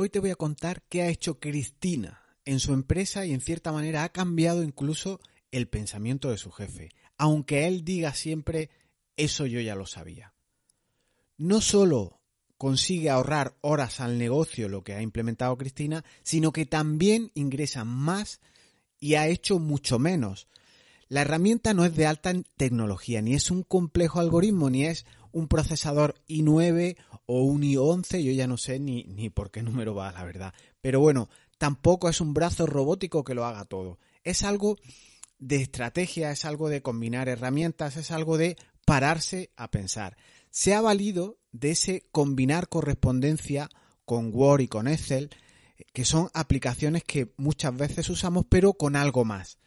hoy te voy a contar qué ha hecho Cristina en su empresa y en cierta manera ha cambiado incluso el pensamiento de su jefe, aunque él diga siempre eso yo ya lo sabía. No solo consigue ahorrar horas al negocio lo que ha implementado Cristina, sino que también ingresa más y ha hecho mucho menos. La herramienta no es de alta tecnología, ni es un complejo algoritmo, ni es un procesador i9 o un i11, yo ya no sé ni, ni por qué número va, la verdad. Pero bueno, tampoco es un brazo robótico que lo haga todo. Es algo de estrategia, es algo de combinar herramientas, es algo de pararse a pensar. Se ha valido de ese combinar correspondencia con Word y con Excel, que son aplicaciones que muchas veces usamos, pero con algo más.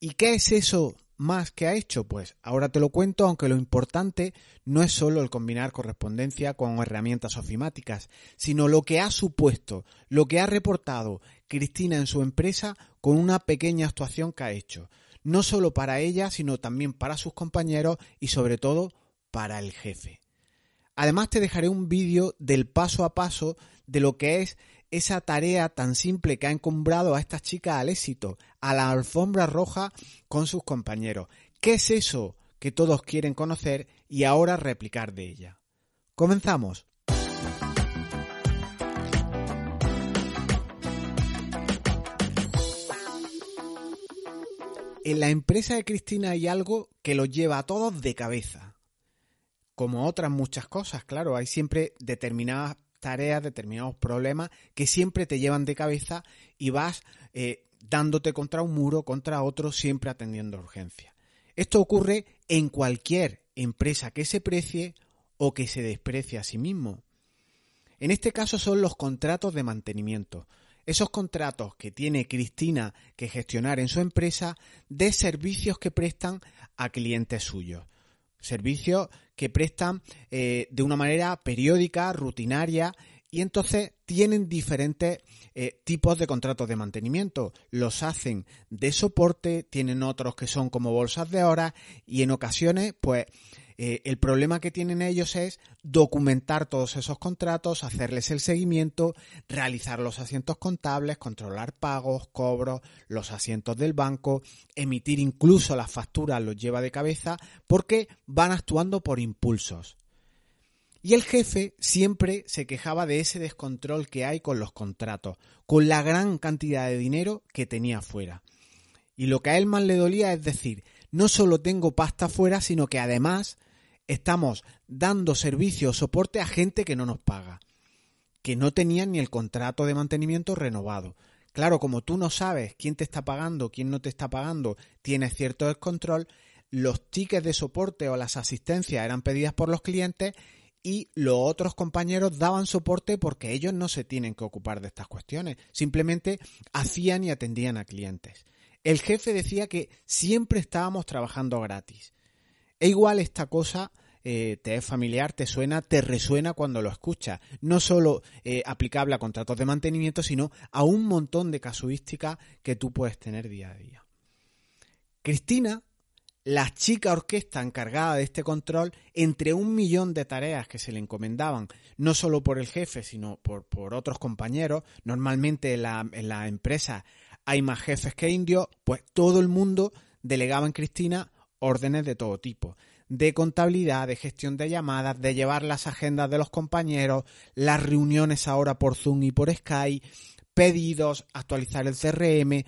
¿Y qué es eso más que ha hecho? Pues ahora te lo cuento, aunque lo importante no es solo el combinar correspondencia con herramientas ofimáticas, sino lo que ha supuesto, lo que ha reportado Cristina en su empresa con una pequeña actuación que ha hecho, no solo para ella, sino también para sus compañeros y sobre todo para el jefe. Además te dejaré un vídeo del paso a paso de lo que es esa tarea tan simple que ha encumbrado a estas chicas al éxito, a la alfombra roja con sus compañeros. ¿Qué es eso que todos quieren conocer y ahora replicar de ella? Comenzamos. En la empresa de Cristina hay algo que los lleva a todos de cabeza. Como otras muchas cosas, claro, hay siempre determinadas tareas, determinados problemas que siempre te llevan de cabeza y vas eh, dándote contra un muro, contra otro, siempre atendiendo urgencia. Esto ocurre en cualquier empresa que se precie o que se desprecie a sí mismo. En este caso son los contratos de mantenimiento, esos contratos que tiene Cristina que gestionar en su empresa de servicios que prestan a clientes suyos. Servicios que prestan eh, de una manera periódica, rutinaria, y entonces tienen diferentes eh, tipos de contratos de mantenimiento. Los hacen de soporte, tienen otros que son como bolsas de horas y en ocasiones pues eh, el problema que tienen ellos es documentar todos esos contratos, hacerles el seguimiento, realizar los asientos contables, controlar pagos, cobros, los asientos del banco, emitir incluso las facturas los lleva de cabeza porque van actuando por impulsos. Y el jefe siempre se quejaba de ese descontrol que hay con los contratos, con la gran cantidad de dinero que tenía fuera. Y lo que a él más le dolía es decir, no solo tengo pasta fuera, sino que además estamos dando servicio o soporte a gente que no nos paga, que no tenían ni el contrato de mantenimiento renovado. Claro, como tú no sabes quién te está pagando, quién no te está pagando, tienes cierto descontrol, los tickets de soporte o las asistencias eran pedidas por los clientes y los otros compañeros daban soporte porque ellos no se tienen que ocupar de estas cuestiones, simplemente hacían y atendían a clientes. El jefe decía que siempre estábamos trabajando gratis. E igual esta cosa eh, te es familiar, te suena, te resuena cuando lo escuchas. No solo eh, aplicable a contratos de mantenimiento, sino a un montón de casuísticas que tú puedes tener día a día. Cristina, la chica orquesta encargada de este control, entre un millón de tareas que se le encomendaban, no solo por el jefe, sino por, otros compañeros, normalmente en la, en empresa hay más jefes que indios, pues todo el mundo delegaba en Cristina órdenes de todo tipo, de contabilidad, de gestión de llamadas, de llevar las agendas de los compañeros, las reuniones ahora por Zoom y por Skype, pedidos, actualizar el CRM,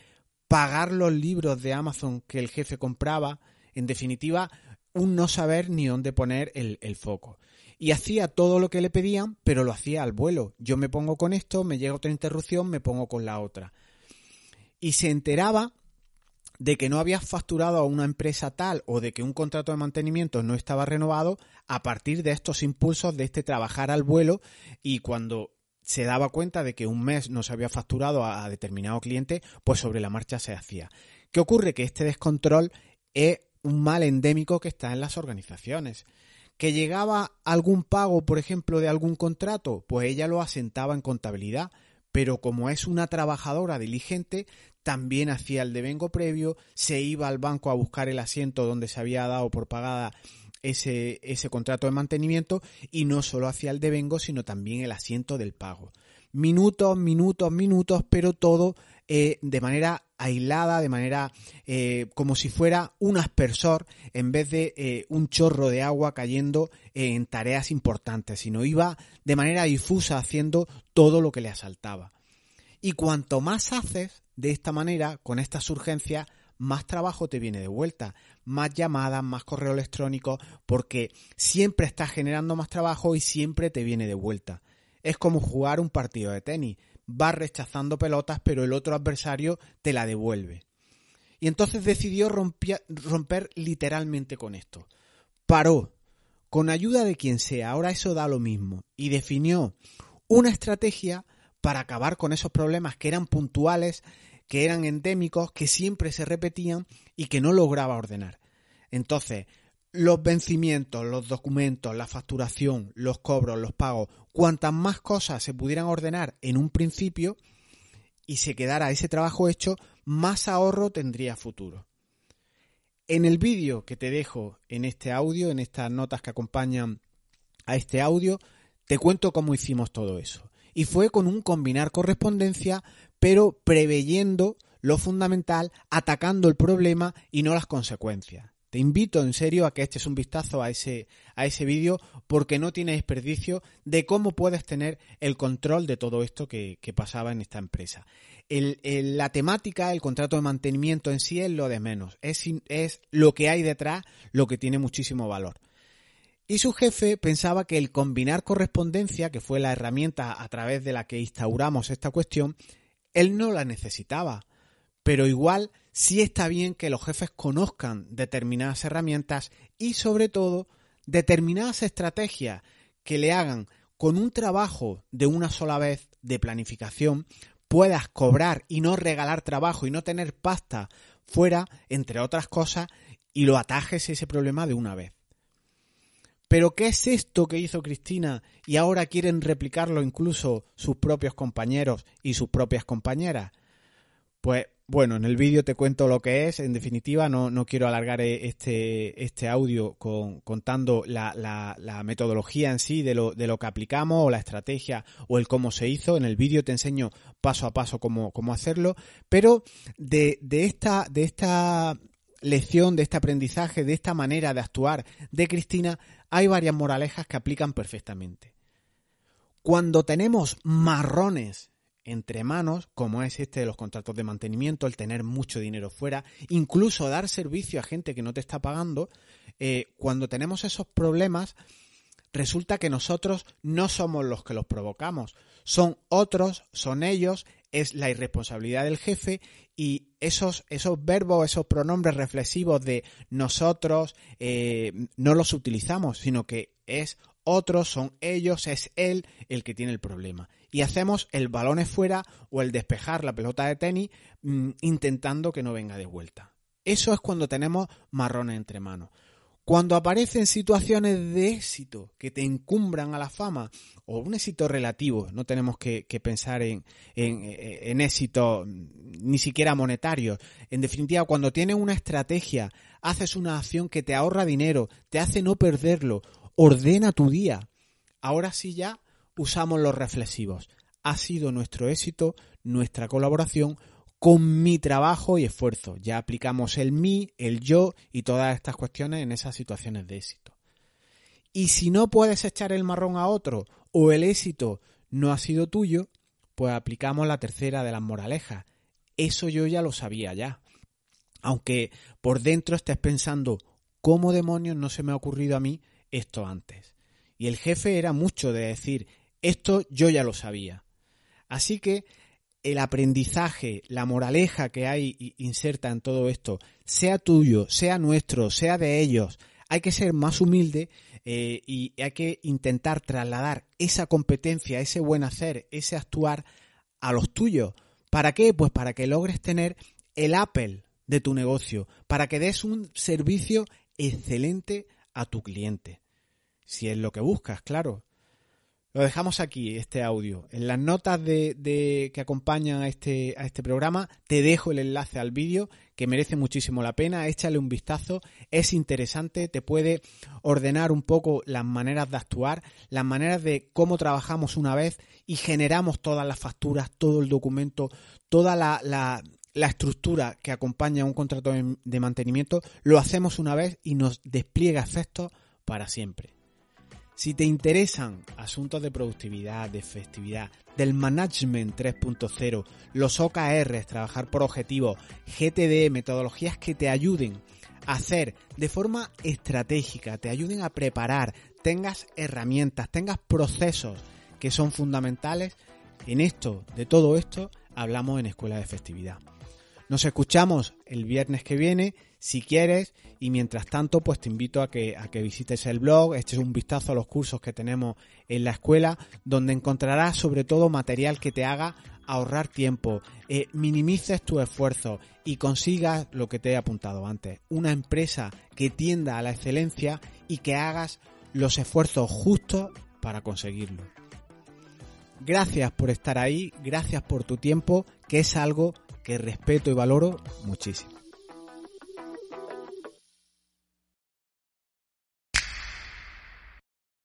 pagar los libros de Amazon que el jefe compraba, en definitiva, un no saber ni dónde poner el, foco. Y hacía todo lo que le pedían, pero lo hacía al vuelo. Yo me pongo con esto, me llega otra interrupción, me pongo con la otra. Y se enteraba de que no habías facturado a una empresa tal o de que un contrato de mantenimiento no estaba renovado a partir de estos impulsos de este trabajar al vuelo y cuando se daba cuenta de que un mes no se había facturado a, determinado cliente, pues sobre la marcha se hacía. ¿Qué ocurre? Que este descontrol es un mal endémico que está en las organizaciones. ¿Que llegaba algún pago, por ejemplo, de algún contrato? Pues ella lo asentaba en contabilidad, pero como es una trabajadora diligente, también hacía el devengo previo, se iba al banco a buscar el asiento donde se había dado por pagada ese, ese contrato de mantenimiento y no solo hacía el devengo, sino también el asiento del pago. minutos, minutos, minutos, pero todo eh, de manera aislada, de manera eh, como si fuera un aspersor en vez de eh, un chorro de agua cayendo en tareas importantes, sino iba de manera difusa haciendo todo lo que le asaltaba. Y cuanto más haces de esta manera, con estas urgencias, más trabajo te viene de vuelta, más llamadas, más correo electrónico, porque siempre estás generando más trabajo y siempre te viene de vuelta. Es como jugar un partido de tenis, vas rechazando pelotas, pero el otro adversario te la devuelve. Y entonces decidió romper literalmente con esto. Paró, con ayuda de quien sea, ahora eso da lo mismo, y definió una estrategia para acabar con esos problemas que eran puntuales que eran endémicos, que siempre se repetían y que no lograba ordenar. Entonces, los vencimientos, los documentos, la facturación, los cobros, los pagos, cuantas más cosas se pudieran ordenar en un principio y se quedara ese trabajo hecho, más ahorro tendría futuro. En el vídeo que te dejo en este audio, en estas notas que acompañan a este audio, te cuento cómo hicimos todo eso. Y fue con un combinar correspondencia, pero preveyendo lo fundamental, atacando el problema y no las consecuencias. Te invito en serio a que eches un vistazo a ese, a ese vídeo porque no tiene desperdicio de cómo puedes tener el control de todo esto que, pasaba en esta empresa. la temática, el contrato de mantenimiento en sí es lo de menos, es, es lo que hay detrás lo que tiene muchísimo valor. Y su jefe pensaba que el combinar correspondencia, que fue la herramienta a través de la que instauramos esta cuestión, él no la necesitaba. Pero igual sí está bien que los jefes conozcan determinadas herramientas y sobre todo determinadas estrategias que le hagan con un trabajo de una sola vez de planificación puedas cobrar y no regalar trabajo y no tener pasta fuera, entre otras cosas, y lo atajes ese problema de una vez. Pero ¿qué es esto que hizo Cristina y ahora quieren replicarlo incluso sus propios compañeros y sus propias compañeras? Pues bueno, en el vídeo te cuento lo que es. En definitiva, no, no quiero alargar eh, este, este audio con, contando la, la, metodología en sí de lo, de lo que aplicamos o la estrategia o el cómo se hizo. En el vídeo te enseño paso a paso cómo, cómo hacerlo. Pero de, de, esta, de esta lección, de este aprendizaje, de esta manera de actuar de Cristina, hay varias moralejas que aplican perfectamente. Cuando tenemos marrones entre manos, como es este de los contratos de mantenimiento, el tener mucho dinero fuera, incluso dar servicio a gente que no te está pagando, eh, cuando tenemos esos problemas, resulta que nosotros no somos los que los provocamos, son otros, son ellos, es la irresponsabilidad del jefe y esos, esos verbos, esos pronombres reflexivos de nosotros eh, no los utilizamos, sino que es otros, son ellos, es él el que tiene el problema. Y hacemos el balón fuera o el despejar la pelota de tenis mm, intentando que no venga de vuelta. Eso es cuando tenemos marrones entre manos. Cuando aparecen situaciones de éxito que te encumbran a la fama, o un éxito relativo, no tenemos que, pensar en, en, éxito ni siquiera monetario. En definitiva, cuando tienes una estrategia, haces una acción que te ahorra dinero, te hace no perderlo, ordena tu día. Ahora sí ya usamos los reflexivos. Ha sido nuestro éxito, nuestra colaboración, con mi trabajo y esfuerzo. Ya aplicamos el mí, el yo y todas estas cuestiones en esas situaciones de éxito. Y si no puedes echar el marrón a otro o el éxito no ha sido tuyo, pues aplicamos la tercera de las moralejas. Eso yo ya lo sabía ya. Aunque por dentro estés pensando, ¿cómo demonios no se me ha ocurrido a mí esto antes? Y el jefe era mucho de decir, esto yo ya lo sabía. Así que el aprendizaje, la moraleja que hay inserta en todo esto, sea tuyo, sea nuestro, sea de ellos, hay que ser más humilde eh, y hay que intentar trasladar esa competencia, ese buen hacer, ese actuar a los tuyos. ¿Para qué? Pues para que logres tener el Apple de tu negocio, para que des un servicio excelente a tu cliente. Si es lo que buscas, claro. Lo dejamos aquí, este audio. En las notas de, que acompañan a este, a este programa te dejo el enlace al vídeo que merece muchísimo la pena. Échale un vistazo, es interesante, te puede ordenar un poco las maneras de actuar, las maneras de cómo trabajamos una vez y generamos todas las facturas, todo el documento, toda la, la, la estructura que acompaña un contrato de mantenimiento, lo hacemos una vez y nos despliega efectos para siempre. Si te interesan asuntos de productividad, de efectividad, del management 3.0, los OKRs, trabajar por objetivos, GTD, metodologías que te ayuden a hacer de forma estratégica, te ayuden a preparar, tengas herramientas, tengas procesos que son fundamentales, en esto, de todo esto, hablamos en Escuela de Efectividad. Nos escuchamos el viernes que viene, si quieres, y mientras tanto, pues te invito a que, a que visites el blog, eches un vistazo a los cursos que tenemos en la escuela, donde encontrarás sobre todo material que te haga ahorrar tiempo, eh, minimices tu esfuerzo y consigas lo que te he apuntado antes, una empresa que tienda a la excelencia y que hagas los esfuerzos justos para conseguirlo. Gracias por estar ahí, gracias por tu tiempo, que es algo que respeto y valoro muchísimo.